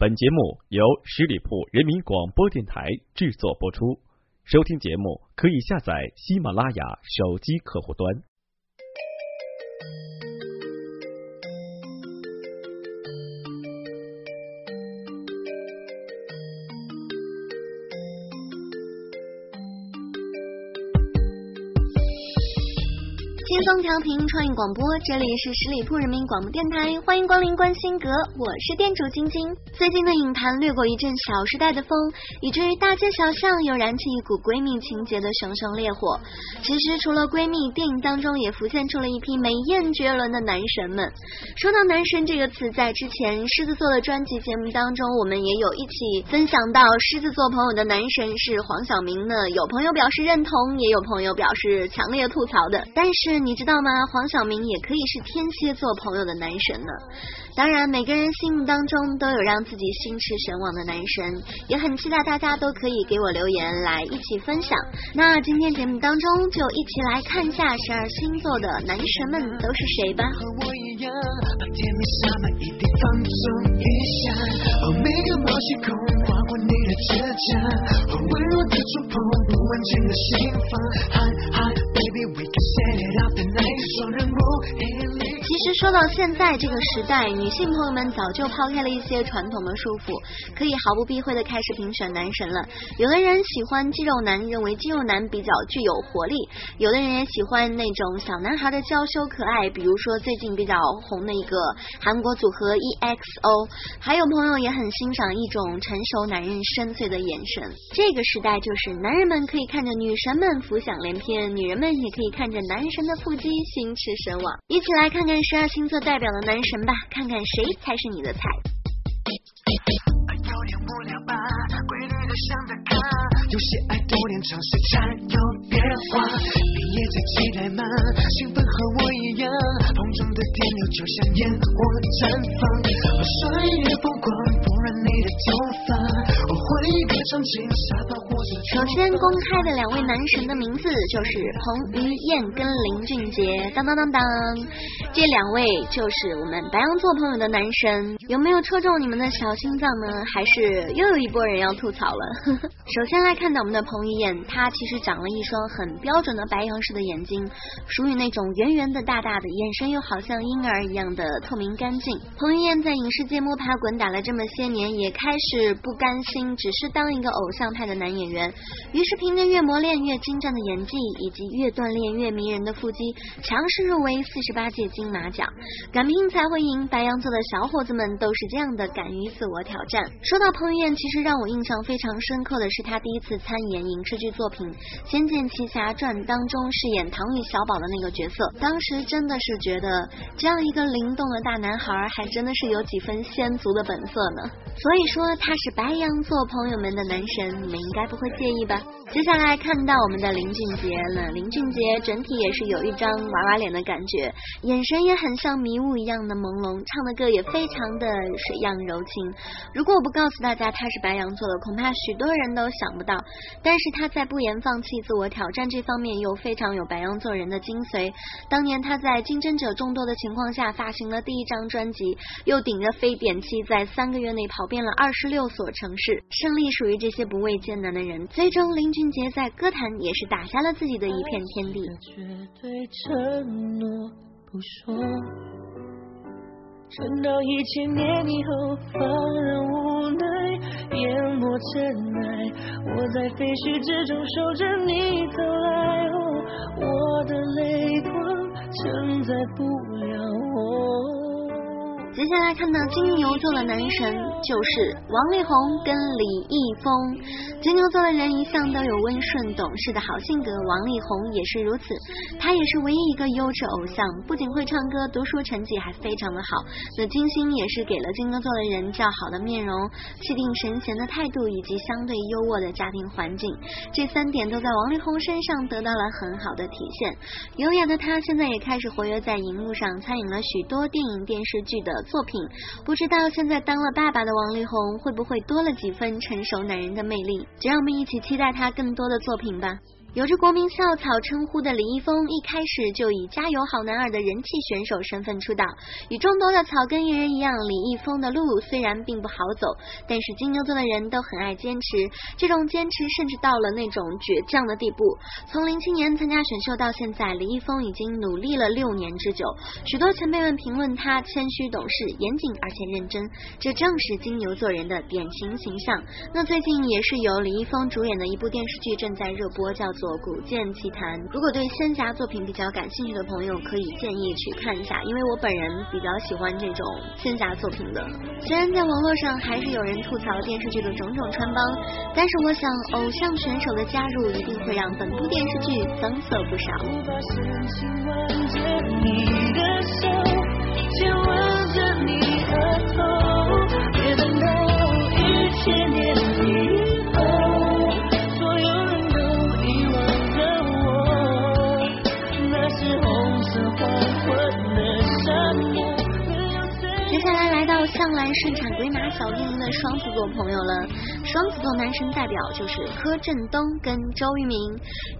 本节目由十里铺人民广播电台制作播出。收听节目可以下载喜马拉雅手机客户端。轻松调频创意广播，这里是十里铺人民广播电台，欢迎光临观星阁，我是店主晶晶。最近的影坛掠过一阵小时代的风，以至于大街小巷又燃起一股闺蜜情节的熊熊烈火。其实除了闺蜜，电影当中也浮现出了一批美艳绝伦的男神们。说到男神这个词，在之前狮子座的专辑节目当中，我们也有一起分享到狮子座朋友的男神是黄晓明呢。有朋友表示认同，也有朋友表示强烈吐槽的。但是你知道吗？黄晓明也可以是天蝎座朋友的男神呢。当然，每个人心目当中都有让自己心驰神往的男神，也很期待大家都可以给我留言来一起分享。那今天节目当中就一起来看一下十二星座的男神们都是谁吧。和我一样，把甜蜜沙漠一地放纵一下，哦，每个毛细孔划过你的指甲，哦，温柔的触碰不完整的心房，Hot hot baby we can set it up the night，双人舞引领。其其实说到现在这个时代，女性朋友们早就抛开了一些传统的束缚，可以毫不避讳的开始评选男神了。有的人喜欢肌肉男，认为肌肉男比较具有活力；有的人也喜欢那种小男孩的娇羞可爱，比如说最近比较红的一个韩国组合 EXO。还有朋友也很欣赏一种成熟男人深邃的眼神。这个时代就是男人们可以看着女神们浮想联翩，女人们也可以看着男神的腹肌心驰神往。一起来看看十二星座代表的男神吧，看看谁才是你的菜。有点无聊吧，规律的像打卡，有些爱多点尝试才有变化。你也在期待吗？兴奋和我一样，碰撞的电流就像烟火绽放。我双眼越疯狂，首先公开的两位男神的名字就是彭于晏跟林俊杰，当当当当，这两位就是我们白羊座朋友的男神，有没有戳中你们的小心脏呢？还是又有一波人要吐槽了？首先来看到我们的彭于晏，他其实长了一双很标准的白羊式的眼睛，属于那种圆圆的、大大的，眼神又好像婴儿一样的透明干净。彭于晏在影视界摸爬滚打了这么些年，也开始不甘心只是当一个偶像派的男演员，于是凭着越磨练越精湛的演技，以及越锻炼越迷人的腹肌，强势入围四十八届金马奖。敢拼才会赢，白羊座的小伙子们都是这样的，敢于自我挑战。说到彭于晏，其实让我印象非常深刻的是他第一次参演影视剧作品《仙剑奇侠传》当中饰演唐钰小宝的那个角色，当时真的是觉得这样一个灵动的大男孩，还真的是有几分仙族的本色呢。所以说他是白羊座朋友们的男神，你们应该不会介意吧？接下来看到我们的林俊杰了，林俊杰整体也是有一张娃娃脸的感觉，眼神也很像迷雾一样的朦胧，唱的歌也非常的水样柔情。如果我不告诉大家他是白羊座的，恐怕许多人都想不到。但是他在不言放弃自我挑战这方面又非常有白羊座人的精髓。当年他在竞争者众多的情况下发行了第一张专辑，又顶着非典期在三个月内跑遍了二十六所城市，胜利属于这些不畏艰难的人。最终林俊杰在歌坛也是打下了自己的一片天地。绝对承诺不说，撑到一千年以后，放任无奈，淹没尘埃。我在废墟之中守着你走来，哦，我的泪光承载不了我。接下来看到金牛座的男神就是王力宏跟李易峰。金牛座的人一向都有温顺懂事的好性格，王力宏也是如此。他也是唯一一个优质偶像，不仅会唱歌，读书成绩还非常的好。那金星也是给了金牛座的人较好的面容、气定神闲的态度以及相对优渥的家庭环境，这三点都在王力宏身上得到了很好的体现。优雅的他现在也开始活跃在荧幕上，参演了许多电影、电视剧的作品。不知道现在当了爸爸的王力宏会不会多了几分成熟男人的魅力？就让我们一起期待他更多的作品吧。有着国民校草称呼的李易峰，一开始就以加油好男儿的人气选手身份出道。与众多的草根艺人一样，李易峰的路虽然并不好走，但是金牛座的人都很爱坚持。这种坚持甚至到了那种倔强的地步。从零七年参加选秀到现在，李易峰已经努力了六年之久。许多前辈们评论他谦虚懂事、严谨而且认真，这正是金牛座人的典型形象。那最近也是由李易峰主演的一部电视剧正在热播，叫做。《古剑奇谭》，如果对仙侠作品比较感兴趣的朋友，可以建议去看一下，因为我本人比较喜欢这种仙侠作品的。虽然在网络上还是有人吐槽电视剧的种种穿帮，但是我想偶像选手的加入一定会让本部电视剧增色不少。双子座朋友了，双子座男神代表就是柯震东跟周渝民。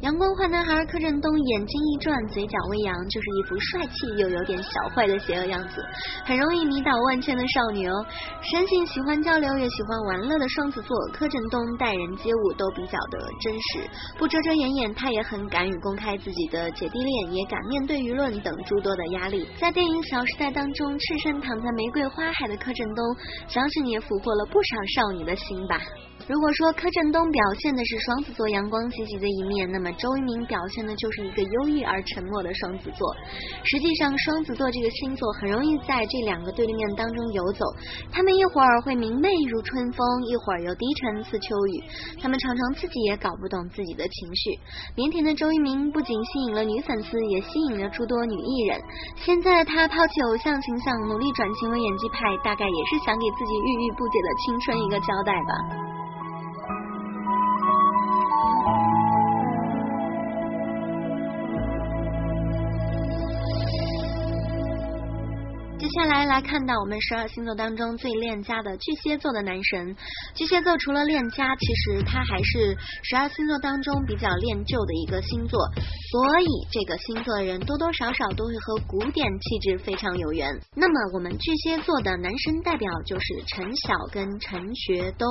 阳光坏男孩柯震东眼睛一转，嘴角微扬，就是一副帅气又有点小坏的邪恶样子，很容易迷倒万千的少女哦。生性喜欢交流，也喜欢玩乐的双子座柯震东待人接物都比较的真实，不遮遮掩掩，他也很敢于公开自己的姐弟恋，也敢面对舆论等诸多的压力。在电影《小时代》当中，赤身躺在玫瑰花海的柯震东，相信也俘获了不少少女的心吧。如果说柯震东表现的是双子座阳光积极的一面，那么周渝民表现的就是一个忧郁而沉默的双子座。实际上，双子座这个星座很容易在这两个对立面当中游走，他们一会儿会明媚如春风，一会儿又低沉似秋雨。他们常常自己也搞不懂自己的情绪。腼腆的周渝民不仅吸引了女粉丝，也吸引了诸多女艺人。现在他抛弃偶像形象，努力转型为演技派，大概也是想给自己郁郁不解的青春一个交代吧。接下来来看到我们十二星座当中最恋家的巨蟹座的男神。巨蟹座除了恋家，其实他还是十二星座当中比较恋旧的一个星座，所以这个星座的人多多少少都会和古典气质非常有缘。那么我们巨蟹座的男神代表就是陈晓跟陈学冬。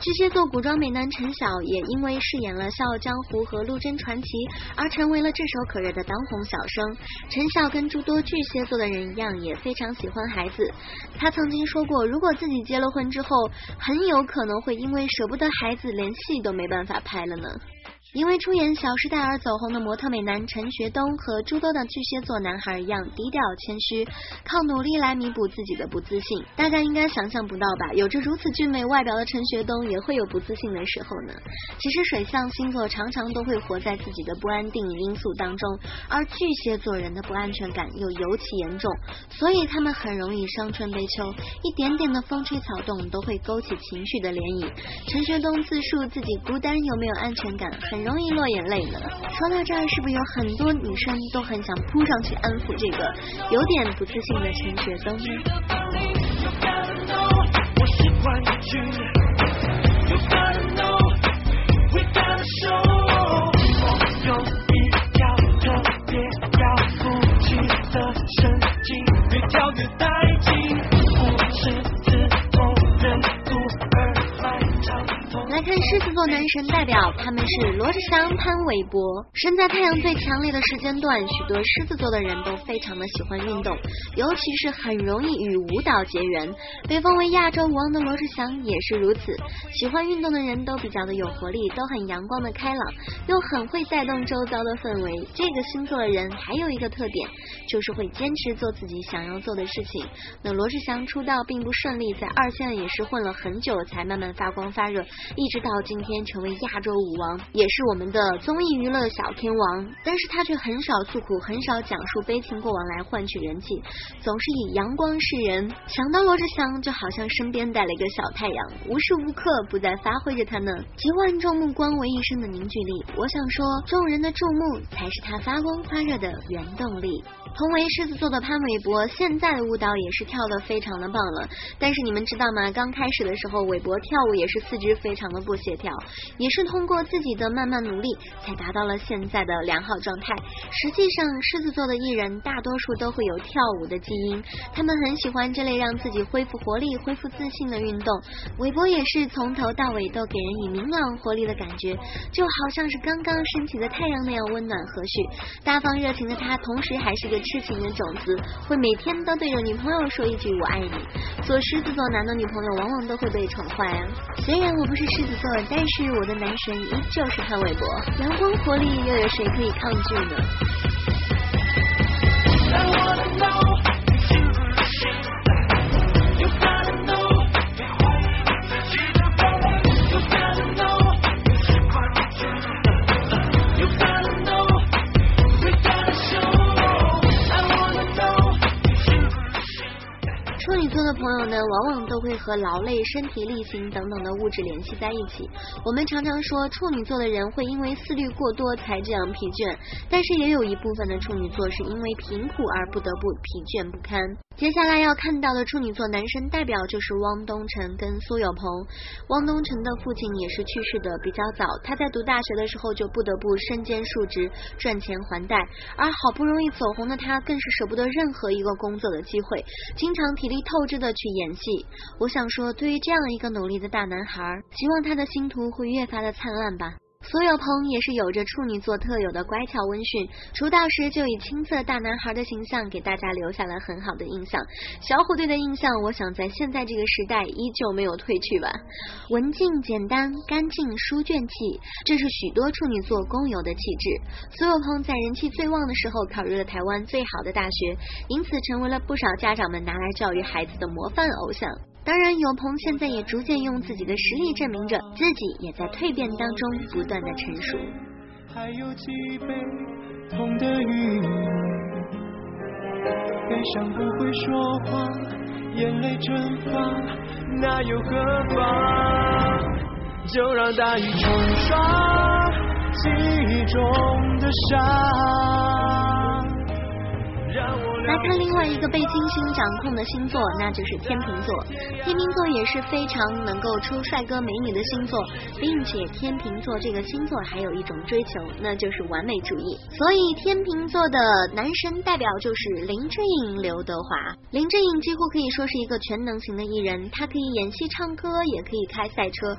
巨蟹座古装美男陈晓也因为饰演了《笑傲江湖》和《陆贞传奇》而成为了炙手可热的当红小生。陈晓跟诸多巨蟹座的人一样，也非常喜欢孩子。他曾经说过，如果自己结了婚之后，很有可能会因为舍不得孩子，连戏都没办法拍了呢。因为出演《小时代》而走红的模特美男陈学冬，和诸多的巨蟹座男孩一样低调谦虚，靠努力来弥补自己的不自信。大家应该想象不到吧？有着如此俊美外表的陈学冬，也会有不自信的时候呢。其实水象星座常常都会活在自己的不安定因素当中，而巨蟹座人的不安全感又尤其严重，所以他们很容易伤春悲秋，一点点的风吹草动都会勾起情绪的涟漪。陈学冬自述自己孤单又没有安全感，很。容易落眼泪呢。说到这儿，是不是有很多女生都很想扑上去安抚这个有点不自信的陈学冬呢？代表，他们是罗志祥、潘玮柏。身在太阳最强烈的时间段，许多狮子座的人都非常的喜欢运动，尤其是很容易与舞蹈结缘。被封为亚洲舞王的罗志祥也是如此。喜欢运动的人都比较的有活力，都很阳光的开朗，又很会带动周遭的氛围。这个星座的人还有一个特点，就是会坚持做自己想要做的事情。那罗志祥出道并不顺利，在二线也是混了很久，才慢慢发光发热，一直到。今天成为亚洲舞王，也是我们的综艺娱乐小天王，但是他却很少诉苦，很少讲述悲情过往来换取人气，总是以阳光示人。想到罗志祥，就好像身边带了一个小太阳，无时无刻不在发挥着他呢集万众目光为一身的凝聚力。我想说，众人的注目才是他发光发热的原动力。同为狮子座的潘玮柏，现在的舞蹈也是跳得非常的棒了。但是你们知道吗？刚开始的时候，玮柏跳舞也是四肢非常的不协调，也是通过自己的慢慢努力，才达到了现在的良好状态。实际上，狮子座的艺人大多数都会有跳舞的基因，他们很喜欢这类让自己恢复活力、恢复自信的运动。玮柏也是从头到尾都给人以明朗活力的感觉，就好像是刚刚升起的太阳那样温暖和煦。大方热情的他，同时还是个。痴情的种子会每天都对着女朋友说一句我爱你。做狮子座男的女朋友往往都会被宠坏啊。虽然我不是狮子座，但是我的男神依旧是潘玮柏，阳光活力又有谁可以抗拒呢？朋友呢，往往都会和劳累、身体力行等等的物质联系在一起。我们常常说处女座的人会因为思虑过多才这样疲倦，但是也有一部分的处女座是因为贫苦而不得不疲倦不堪。接下来要看到的处女座男神代表就是汪东城跟苏有朋。汪东城的父亲也是去世的比较早，他在读大学的时候就不得不身兼数职赚钱还贷，而好不容易走红的他更是舍不得任何一个工作的机会，经常体力透支的去演戏。我想说，对于这样一个努力的大男孩，希望他的星途会越发的灿烂吧。苏有朋也是有着处女座特有的乖巧温驯，出道时就以青涩大男孩的形象给大家留下了很好的印象。小虎队的印象，我想在现在这个时代依旧没有褪去吧。文静、简单、干净、书卷气，这是许多处女座共有的气质。苏有朋在人气最旺的时候考入了台湾最好的大学，因此成为了不少家长们拿来教育孩子的模范偶像。当然，有朋现在也逐渐用自己的实力证明着自己也在蜕变当中不断的成熟。还有几杯痛的雨，悲伤不会说话，眼泪蒸发，那又何妨？就让大雨冲刷记忆中的伤。来看另外一个被金星掌控的星座，那就是天秤座。天秤座也是非常能够出帅哥美女的星座，并且天秤座这个星座还有一种追求，那就是完美主义。所以天秤座的男神代表就是林志颖、刘德华。林志颖几乎可以说是一个全能型的艺人，他可以演戏、唱歌，也可以开赛车，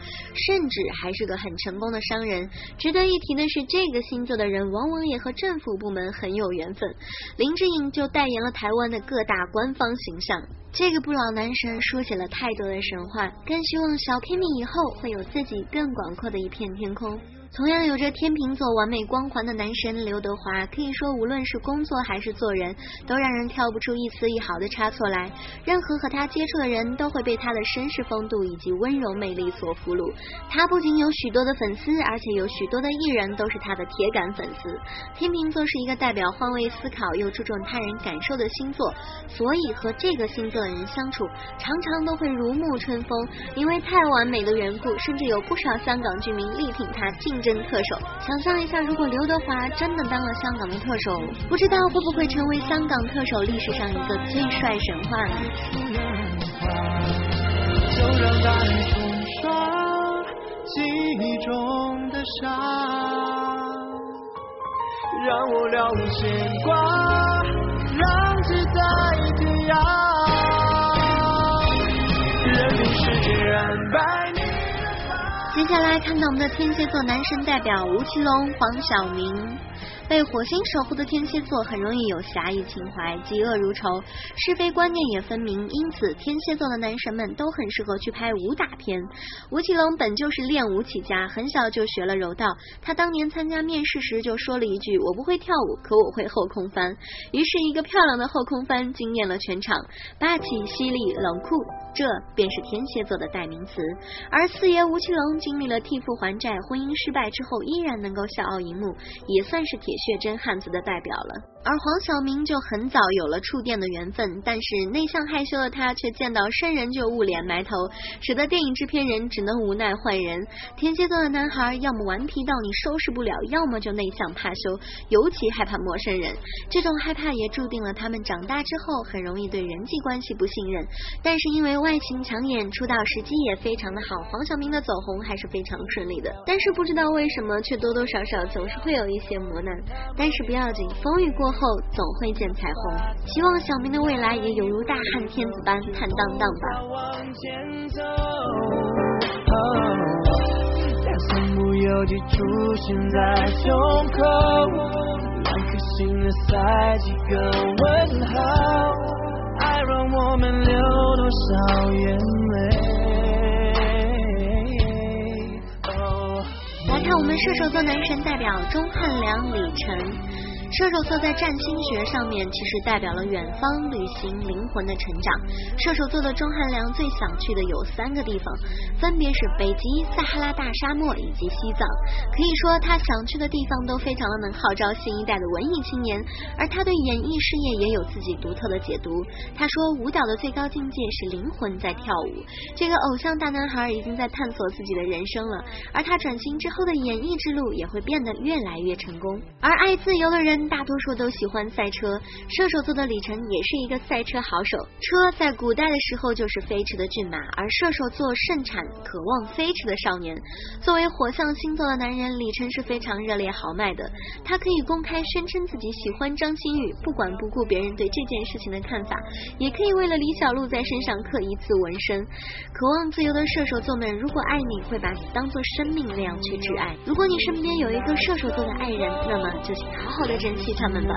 甚至还是个很成功的商人。值得一提的是，这个星座的人往往也和政府部门很有缘分。林志颖。就带了台湾的各大官方形象，这个不老男神说起了太多的神话，更希望小 Kimi 以后会有自己更广阔的一片天空。同样有着天秤座完美光环的男神刘德华，可以说无论是工作还是做人，都让人挑不出一丝一毫的差错来。任何和他接触的人都会被他的绅士风度以及温柔魅力所俘虏。他不仅有许多的粉丝，而且有许多的艺人都是他的铁杆粉丝。天秤座是一个代表换位思考又注重他人感受的星座，所以和这个星座的人相处，常常都会如沐春风。因为太完美的缘故，甚至有不少香港居民力挺他进。真特首，想象一下，如果刘德华真的当了香港的特首，不知道会不会成为香港特首历史上一个最帅神话呢？接下来看到我们的天蝎座男神代表吴奇隆、黄晓明。被火星守护的天蝎座很容易有侠义情怀、嫉恶如仇、是非观念也分明，因此天蝎座的男神们都很适合去拍武打片。吴奇隆本就是练武起家，很小就学了柔道。他当年参加面试时就说了一句：“我不会跳舞，可我会后空翻。”于是，一个漂亮的后空翻惊艳了全场，霸气、犀利、冷酷。这便是天蝎座的代名词。而四爷吴奇隆经历了替父还债、婚姻失败之后，依然能够笑傲荧幕，也算是铁血真汉子的代表了。而黄晓明就很早有了触电的缘分，但是内向害羞的他却见到生人就捂脸埋头，使得电影制片人只能无奈换人。天蝎座的男孩要么顽皮到你收拾不了，要么就内向怕羞，尤其害怕陌生人。这种害怕也注定了他们长大之后很容易对人际关系不信任。但是因为外形抢眼，出道时机也非常的好，黄晓明的走红还是非常顺利的。但是不知道为什么，却多多少少总是会有一些磨难。但是不要紧，风雨过。后总会见彩虹，希望小明的未来也犹如大汉天子般坦荡荡吧。我们流多少眼泪？来看我们射手座男神代表钟汉良、李晨。射手座在占星学上面其实代表了远方旅行、灵魂的成长。射手座的钟汉良最想去的有三个地方，分别是北极、撒哈拉大沙漠以及西藏。可以说他想去的地方都非常的能号召新一代的文艺青年。而他对演艺事业也有自己独特的解读。他说舞蹈的最高境界是灵魂在跳舞。这个偶像大男孩已经在探索自己的人生了，而他转型之后的演艺之路也会变得越来越成功。而爱自由的人。大多数都喜欢赛车，射手座的李晨也是一个赛车好手。车在古代的时候就是飞驰的骏马，而射手座盛产渴望飞驰的少年。作为火象星座的男人，李晨是非常热烈豪迈的。他可以公开宣称自己喜欢张馨予，不管不顾别人对这件事情的看法，也可以为了李小璐在身上刻一次纹身。渴望自由的射手座们，如果爱你会把你当做生命那样去挚爱。如果你身边有一个射手座的爱人，那么就请好好的珍。珍惜他们吧。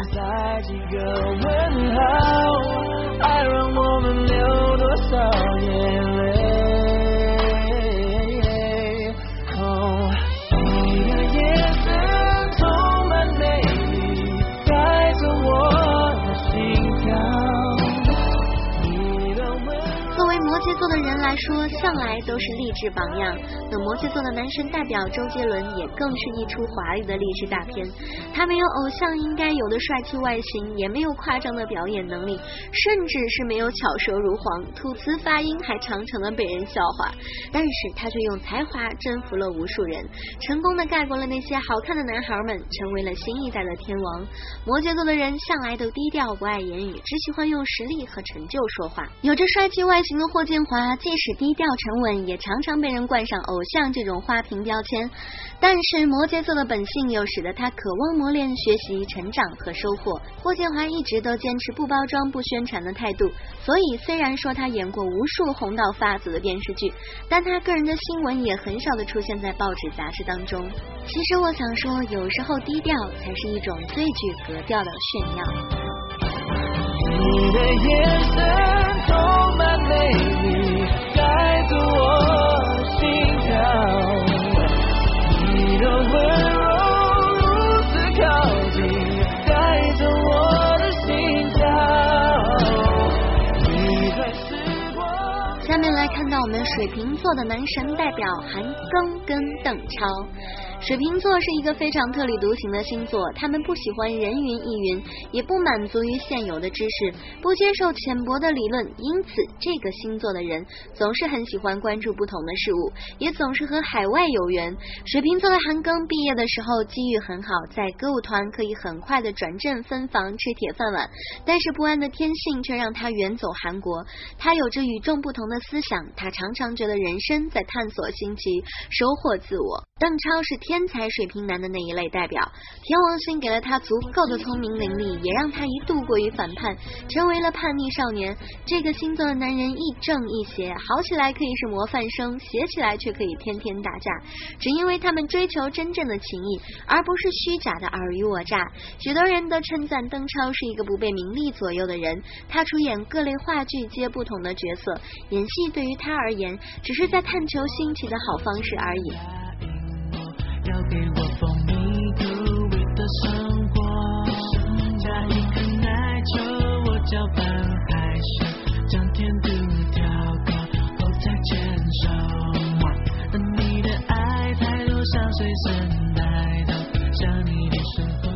都是励志榜样。那摩羯座的男神代表周杰伦，也更是一出华丽的励志大片。他没有偶像应该有的帅气外形，也没有夸张的表演能力，甚至是没有巧舌如簧，吐词发音还常常的被人笑话。但是他却用才华征服了无数人，成功的盖过了那些好看的男孩们，成为了新一代的天王。摩羯座的人向来都低调，不爱言语，只喜欢用实力和成就说话。有着帅气外形的霍建。华即使低调沉稳，也常常被人冠上偶像这种花瓶标签。但是摩羯座的本性又使得他渴望磨练、学习、成长和收获。霍建华一直都坚持不包装、不宣传的态度，所以虽然说他演过无数红到发紫的电视剧，但他个人的新闻也很少的出现在报纸杂志当中。其实我想说，有时候低调才是一种最具格调的炫耀。你的眼神充满美到我们水瓶座的男神代表韩庚跟邓超。水瓶座是一个非常特立独行的星座，他们不喜欢人云亦云，也不满足于现有的知识，不接受浅薄的理论，因此这个星座的人总是很喜欢关注不同的事物，也总是和海外有缘。水瓶座的韩庚毕业的时候机遇很好，在歌舞团可以很快的转正分房吃铁饭碗，但是不安的天性却让他远走韩国。他有着与众不同的思想，他常常觉得人生在探索新奇，收获自我。邓超是天。才水平男的那一类代表，天王星给了他足够的聪明伶俐，也让他一度过于反叛，成为了叛逆少年。这个星座的男人亦正亦邪，好起来可以是模范生，邪起来却可以天天打架。只因为他们追求真正的情谊，而不是虚假的尔虞我诈。许多人都称赞邓超是一个不被名利左右的人。他出演各类话剧，接不同的角色，演戏对于他而言，只是在探求新奇的好方式而已。要给我蜂蜜口味的生活加一颗奶球我搅拌害羞将甜度调高后再牵手你的爱太多想随身带走想你的时候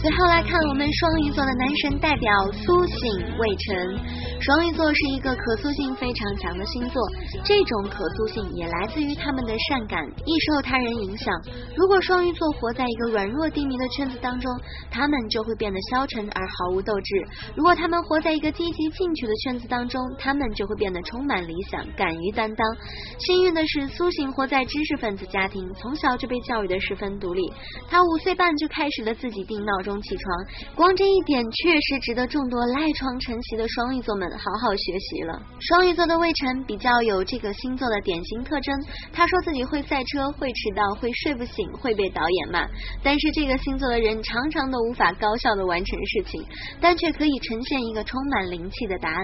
最后来看我们双鱼座的男神代表苏醒魏晨。双鱼座是一个可塑性非常强的星座，这种可塑性也来自于他们的善感，易受他人影响。如果双鱼座活在一个软弱低迷的圈子当中，他们就会变得消沉而毫无斗志；如果他们活在一个积极进取的圈子当中，他们就会变得充满理想，敢于担当。幸运的是，苏醒活在知识分子家庭，从小就被教育的十分独立。他五岁半就开始了自己定闹钟中起床，光这一点确实值得众多赖床晨习的双鱼座们。好好学习了。双鱼座的魏晨比较有这个星座的典型特征。他说自己会赛车，会迟到，会睡不醒，会被导演骂。但是这个星座的人常常都无法高效的完成事情，但却可以呈现一个充满灵气的答案。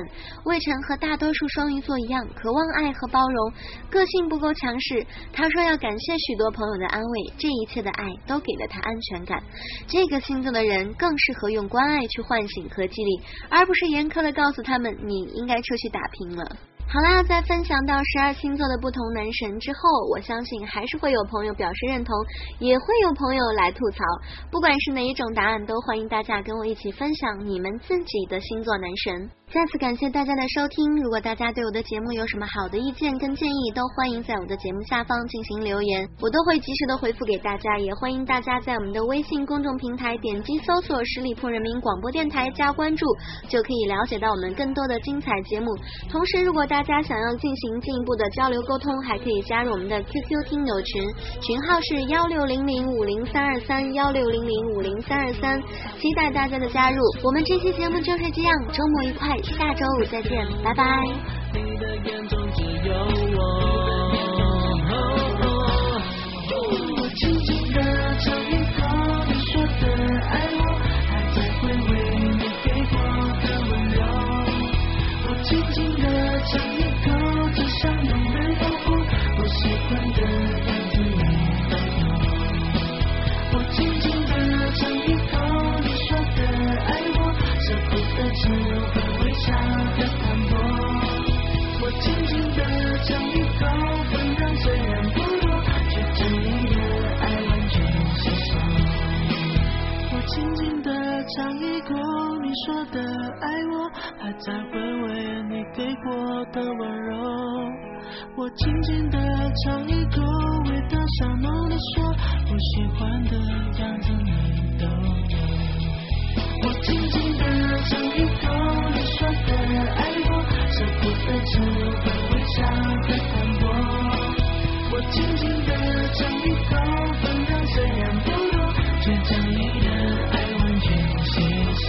魏晨和大多数双鱼座一样，渴望爱和包容，个性不够强势。他说要感谢许多朋友的安慰，这一切的爱都给了他安全感。这个星座的人更适合用关爱去唤醒和激励，而不是严苛的告诉他们。你应该出去打拼了。好啦，在分享到十二星座的不同男神之后，我相信还是会有朋友表示认同，也会有朋友来吐槽。不管是哪一种答案，都欢迎大家跟我一起分享你们自己的星座男神。再次感谢大家的收听。如果大家对我的节目有什么好的意见跟建议，都欢迎在我的节目下方进行留言，我都会及时的回复给大家。也欢迎大家在我们的微信公众平台点击搜索十里铺人民广播电台加关注，就可以了解到我们更多的精彩节目。同时，如果大家想要进行进一步的交流沟通，还可以加入我们的 QQ 听友群，群号是幺六零零五零三二三幺六零零五零三二三，期待大家的加入。我们这期节目就是这样，周末愉快。下周五再见拜拜。你的眼中只有我。舍不得只会微笑的淡薄。我轻轻的尝一口，分量虽然不多，却将你的爱完全吸收。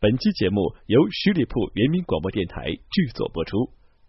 本期节目由十里铺人民广播电台制作播出。